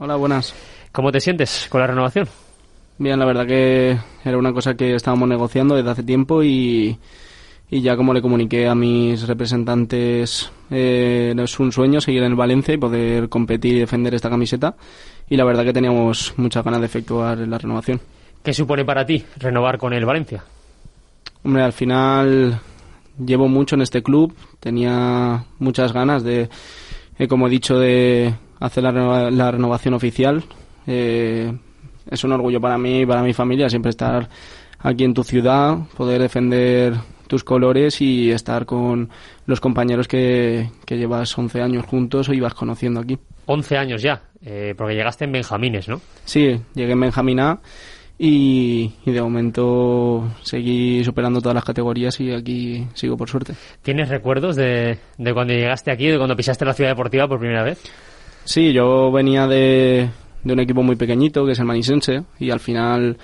Hola, buenas. ¿Cómo te sientes con la renovación? Bien, la verdad que era una cosa que estábamos negociando desde hace tiempo y, y ya como le comuniqué a mis representantes, eh, es un sueño seguir en el Valencia y poder competir y defender esta camiseta y la verdad que teníamos muchas ganas de efectuar la renovación. ¿Qué supone para ti renovar con el Valencia? Hombre, al final llevo mucho en este club, tenía muchas ganas de, eh, como he dicho, de hacer la, renova- la renovación oficial. Eh, es un orgullo para mí y para mi familia siempre estar aquí en tu ciudad, poder defender tus colores y estar con los compañeros que, que llevas 11 años juntos o ibas conociendo aquí. 11 años ya, eh, porque llegaste en Benjamines, ¿no? Sí, llegué en Benjamín A y, y de momento seguí superando todas las categorías y aquí sigo por suerte. ¿Tienes recuerdos de, de cuando llegaste aquí, de cuando pisaste la ciudad deportiva por primera vez? Sí, yo venía de, de un equipo muy pequeñito, que es el Manisense, y al final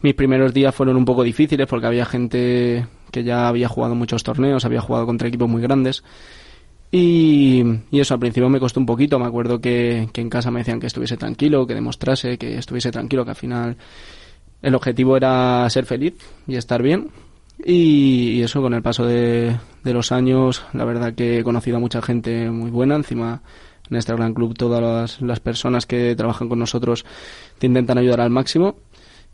mis primeros días fueron un poco difíciles porque había gente que ya había jugado muchos torneos, había jugado contra equipos muy grandes. Y, y eso al principio me costó un poquito. Me acuerdo que, que en casa me decían que estuviese tranquilo, que demostrase que estuviese tranquilo, que al final el objetivo era ser feliz y estar bien. Y, eso con el paso de, de los años, la verdad que he conocido a mucha gente muy buena. Encima, en este gran club, todas las, las personas que trabajan con nosotros te intentan ayudar al máximo.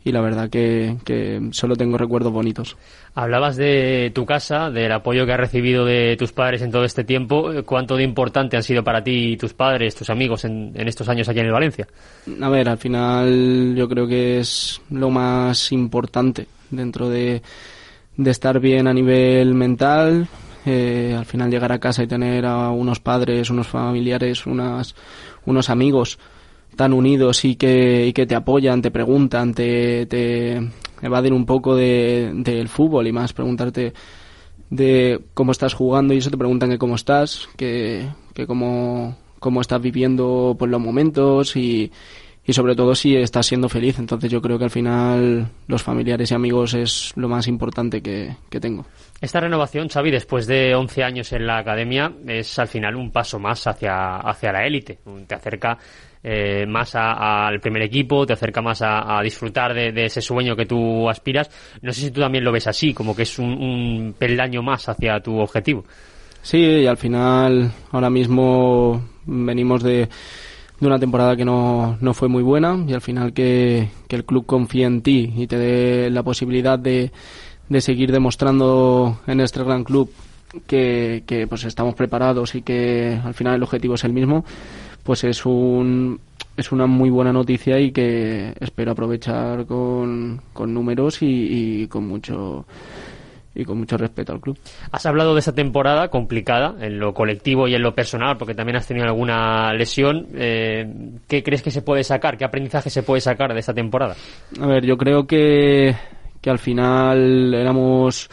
Y la verdad que, que solo tengo recuerdos bonitos. Hablabas de tu casa, del apoyo que has recibido de tus padres en todo este tiempo. Eh, ¿Cuánto de importante han sido para ti tus padres, tus amigos en, en estos años aquí en el Valencia? A ver, al final yo creo que es lo más importante dentro de, de estar bien a nivel mental. Eh, al final llegar a casa y tener a unos padres, unos familiares, unas, unos amigos tan unidos y que, y que te apoyan, te preguntan, te, te evaden un poco de- del fútbol y más preguntarte de cómo estás jugando y eso te preguntan que cómo estás, que, que cómo, cómo estás viviendo por los momentos y, y sobre todo si estás siendo feliz. Entonces yo creo que al final los familiares y amigos es lo más importante que, que tengo. Esta renovación, Xavi, después de 11 años en la academia, es al final un paso más hacia, hacia la élite. Te acerca eh, más al primer equipo, te acerca más a, a disfrutar de, de ese sueño que tú aspiras. No sé si tú también lo ves así, como que es un, un peldaño más hacia tu objetivo. Sí, y al final ahora mismo venimos de, de una temporada que no, no fue muy buena y al final que, que el club confíe en ti y te dé la posibilidad de, de seguir demostrando en este gran club que, que pues estamos preparados y que al final el objetivo es el mismo, pues es un es una muy buena noticia y que espero aprovechar con, con números y, y con mucho y con mucho respeto al club. Has hablado de esa temporada complicada en lo colectivo y en lo personal, porque también has tenido alguna lesión. Eh, ¿Qué crees que se puede sacar? ¿Qué aprendizaje se puede sacar de esta temporada? A ver, yo creo que, que al final éramos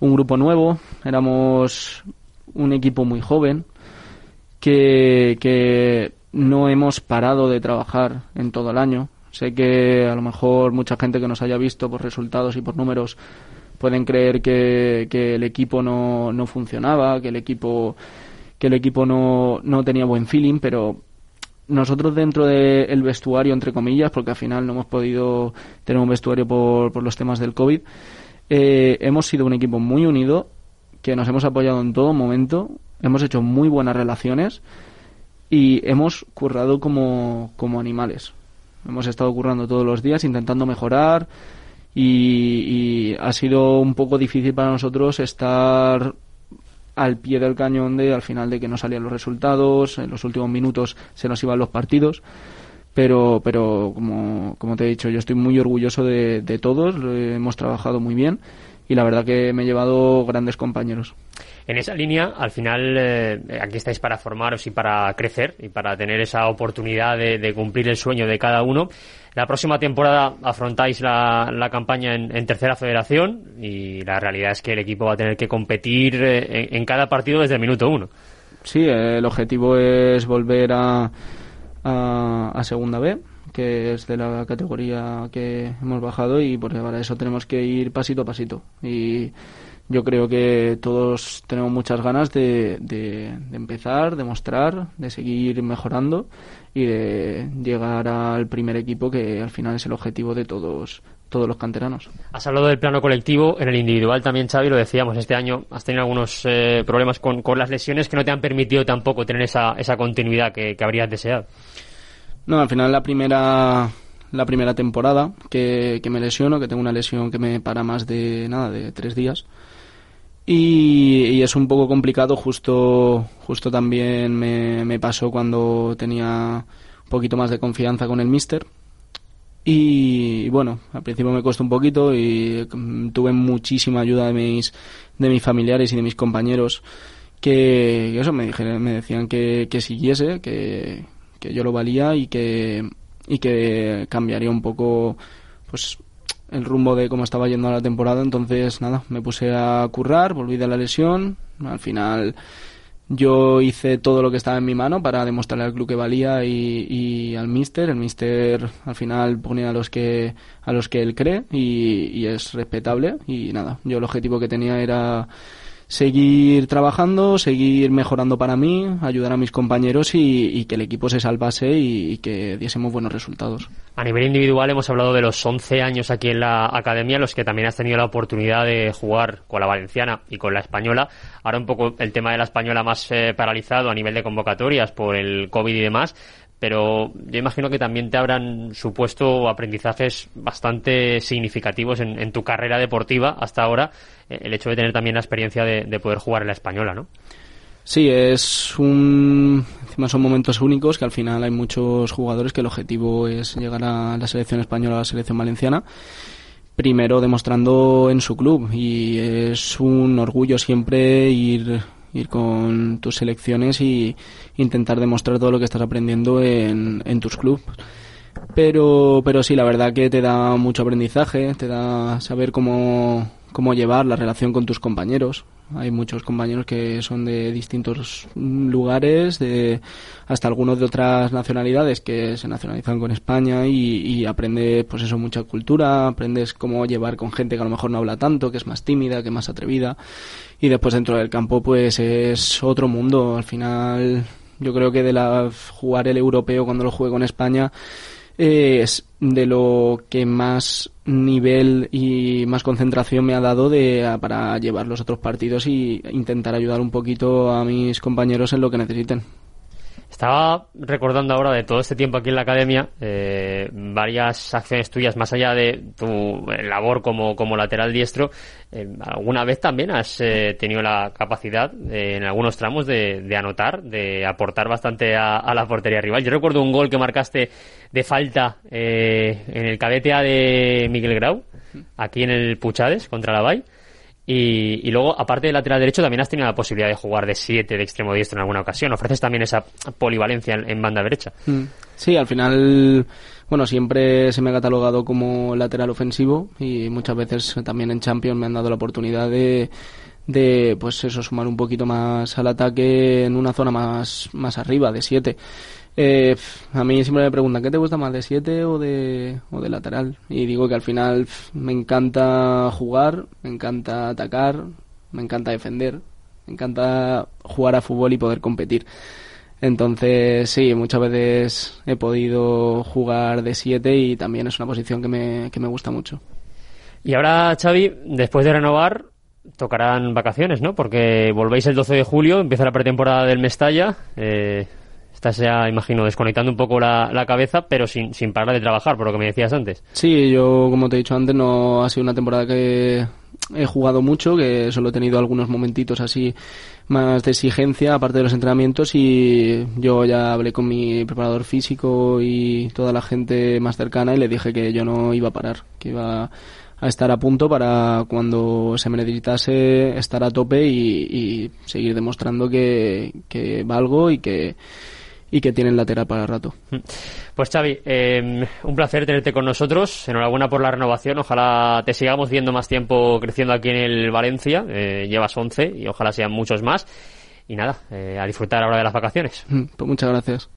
un grupo nuevo, éramos un equipo muy joven, que, que no hemos parado de trabajar en todo el año. Sé que a lo mejor mucha gente que nos haya visto por resultados y por números pueden creer que, el equipo no, no funcionaba, que el equipo que el equipo no, no tenía buen feeling, pero nosotros dentro del vestuario, entre comillas, porque al final no hemos podido tener un vestuario por, por los temas del COVID, eh, hemos sido un equipo muy unido, que nos hemos apoyado en todo momento, hemos hecho muy buenas relaciones y hemos currado como, como animales. Hemos estado currando todos los días, intentando mejorar y, y ha sido un poco difícil para nosotros estar al pie del cañón de al final de que no salían los resultados, en los últimos minutos se nos iban los partidos, pero, pero como, como te he dicho, yo estoy muy orgulloso de, de todos, hemos trabajado muy bien y la verdad que me he llevado grandes compañeros. En esa línea, al final, eh, aquí estáis para formaros y para crecer y para tener esa oportunidad de, cumplir el sueño de cada uno. La próxima temporada afrontáis la, campaña en, tercera federación y la realidad es que el equipo va a tener que competir eh, en, cada partido desde el minuto uno. Sí, el objetivo es volver a, a, a segunda B que es de la categoría que hemos bajado y por para eso tenemos que ir pasito a pasito. Y yo creo que todos tenemos muchas ganas de, de, empezar, de mostrar, de seguir mejorando y de llegar al primer equipo que al final es el objetivo de todos todos los canteranos. Has hablado del plano colectivo, en el individual también, Xavi, lo decíamos, este año has tenido algunos eh, problemas con, con, las lesiones que no te han permitido tampoco tener esa, esa continuidad que, que habrías deseado. No, al final la primera la primera temporada que, que, me lesiono, que tengo una lesión que me para más de nada, de tres días. Y, es un poco complicado, justo, justo también me, me, pasó cuando tenía un poquito más de confianza con el mister. Y, bueno, al principio me costó un poquito y mm, tuve muchísima ayuda de mis, de mis familiares y de mis compañeros que, eso me, dijeron, me decían que, que siguiese, que, que yo lo valía y que, y que cambiaría un poco pues el rumbo de cómo estaba yendo la temporada, entonces nada, me puse a currar, volví de la lesión, al final yo hice todo lo que estaba en mi mano para demostrarle al club que valía y, al míster, el míster al final pone a los que a los que él cree y, y es respetable y nada, yo el objetivo que tenía era seguir trabajando, seguir mejorando para mí, ayudar a mis compañeros y, que el equipo se salvase y, que diésemos buenos resultados. A nivel individual hemos hablado de los 11 años aquí en la academia, los que también has tenido la oportunidad de jugar con la valenciana y con la española. Ahora un poco el tema de la española más eh, paralizado a nivel de convocatorias por el COVID y demás pero yo imagino que también te habrán supuesto aprendizajes bastante significativos en, tu carrera deportiva hasta ahora, eh, el hecho de tener también la experiencia de, poder jugar en la española, ¿no? Sí, es un. Encima son momentos únicos que al final hay muchos jugadores que el objetivo es llegar a la selección española, a la selección valenciana. Primero demostrando en su club y es un orgullo siempre ir ir con tus selecciones y intentar demostrar todo lo que estás aprendiendo en, en tus clubes. Pero, pero sí, la verdad que te da mucho aprendizaje, te da saber cómo, cómo llevar la relación con tus compañeros. Hay muchos compañeros que son de distintos lugares, de hasta algunos de otras nacionalidades que se nacionalizan con España y, y aprendes pues eso mucha cultura, aprendes cómo llevar con gente que a lo mejor no habla tanto, que es más tímida, que es más atrevida y después dentro del campo pues es otro mundo. Al final yo creo que de la jugar el europeo cuando lo jugué con España es de lo que más nivel y más concentración me ha dado de, para llevar los otros partidos y intentar ayudar un poquito a mis compañeros en lo que necesiten. Estaba recordando ahora de todo este tiempo aquí en la academia eh, varias acciones tuyas, más allá de tu labor como, como lateral diestro. Eh, ¿Alguna vez también has eh, tenido la capacidad en algunos tramos de, anotar, de aportar bastante a, la portería rival? Yo recuerdo un gol que marcaste de falta en el cadete A de Miguel Grau, aquí en el Puchades contra la Bay. Y, luego, aparte del lateral derecho, también has tenido la posibilidad de jugar de 7 de extremo diestro en alguna ocasión. Ofreces también esa polivalencia en, banda derecha. Mm. Sí, al final, bueno, siempre se me ha catalogado como lateral ofensivo y muchas veces también en Champions me han dado la oportunidad de, de pues eso, sumar un poquito más al ataque en una zona más, más arriba, de 7. Eh, a mí siempre me preguntan, ¿qué te gusta más, de 7 o de, o de lateral? Y digo que al final me encanta jugar, me encanta atacar, me encanta defender, me encanta jugar a fútbol y poder competir. Entonces, sí, muchas veces he podido jugar de 7 y también es una posición que me, que me gusta mucho. Y ahora, Xavi, después de renovar, tocarán vacaciones, ¿no? Porque volvéis el 12 de julio, empieza la pretemporada del Mestalla. Eh, estás ya, imagino, desconectando un poco la, cabeza, pero sin, sin parar de trabajar, por lo que me decías antes. Sí, yo, como te he dicho antes, no ha sido una temporada que he jugado mucho, que solo he tenido algunos momentitos así más de exigencia, aparte de los entrenamientos, y yo ya hablé con mi preparador físico y toda la gente más cercana y le dije que yo no iba a parar, que iba a estar a punto para cuando se me necesitase estar a tope y, seguir demostrando que, que valgo y que y que tienen lateral para rato. Mm. Pues Xavi, em, un placer tenerte con nosotros. Enhorabuena por la renovación. Ojalá te sigamos viendo más tiempo creciendo aquí en el Valencia. Eh, llevas 11 y ojalá sean muchos más. Y nada, eh, a disfrutar ahora de las vacaciones. Mm, pues muchas gracias.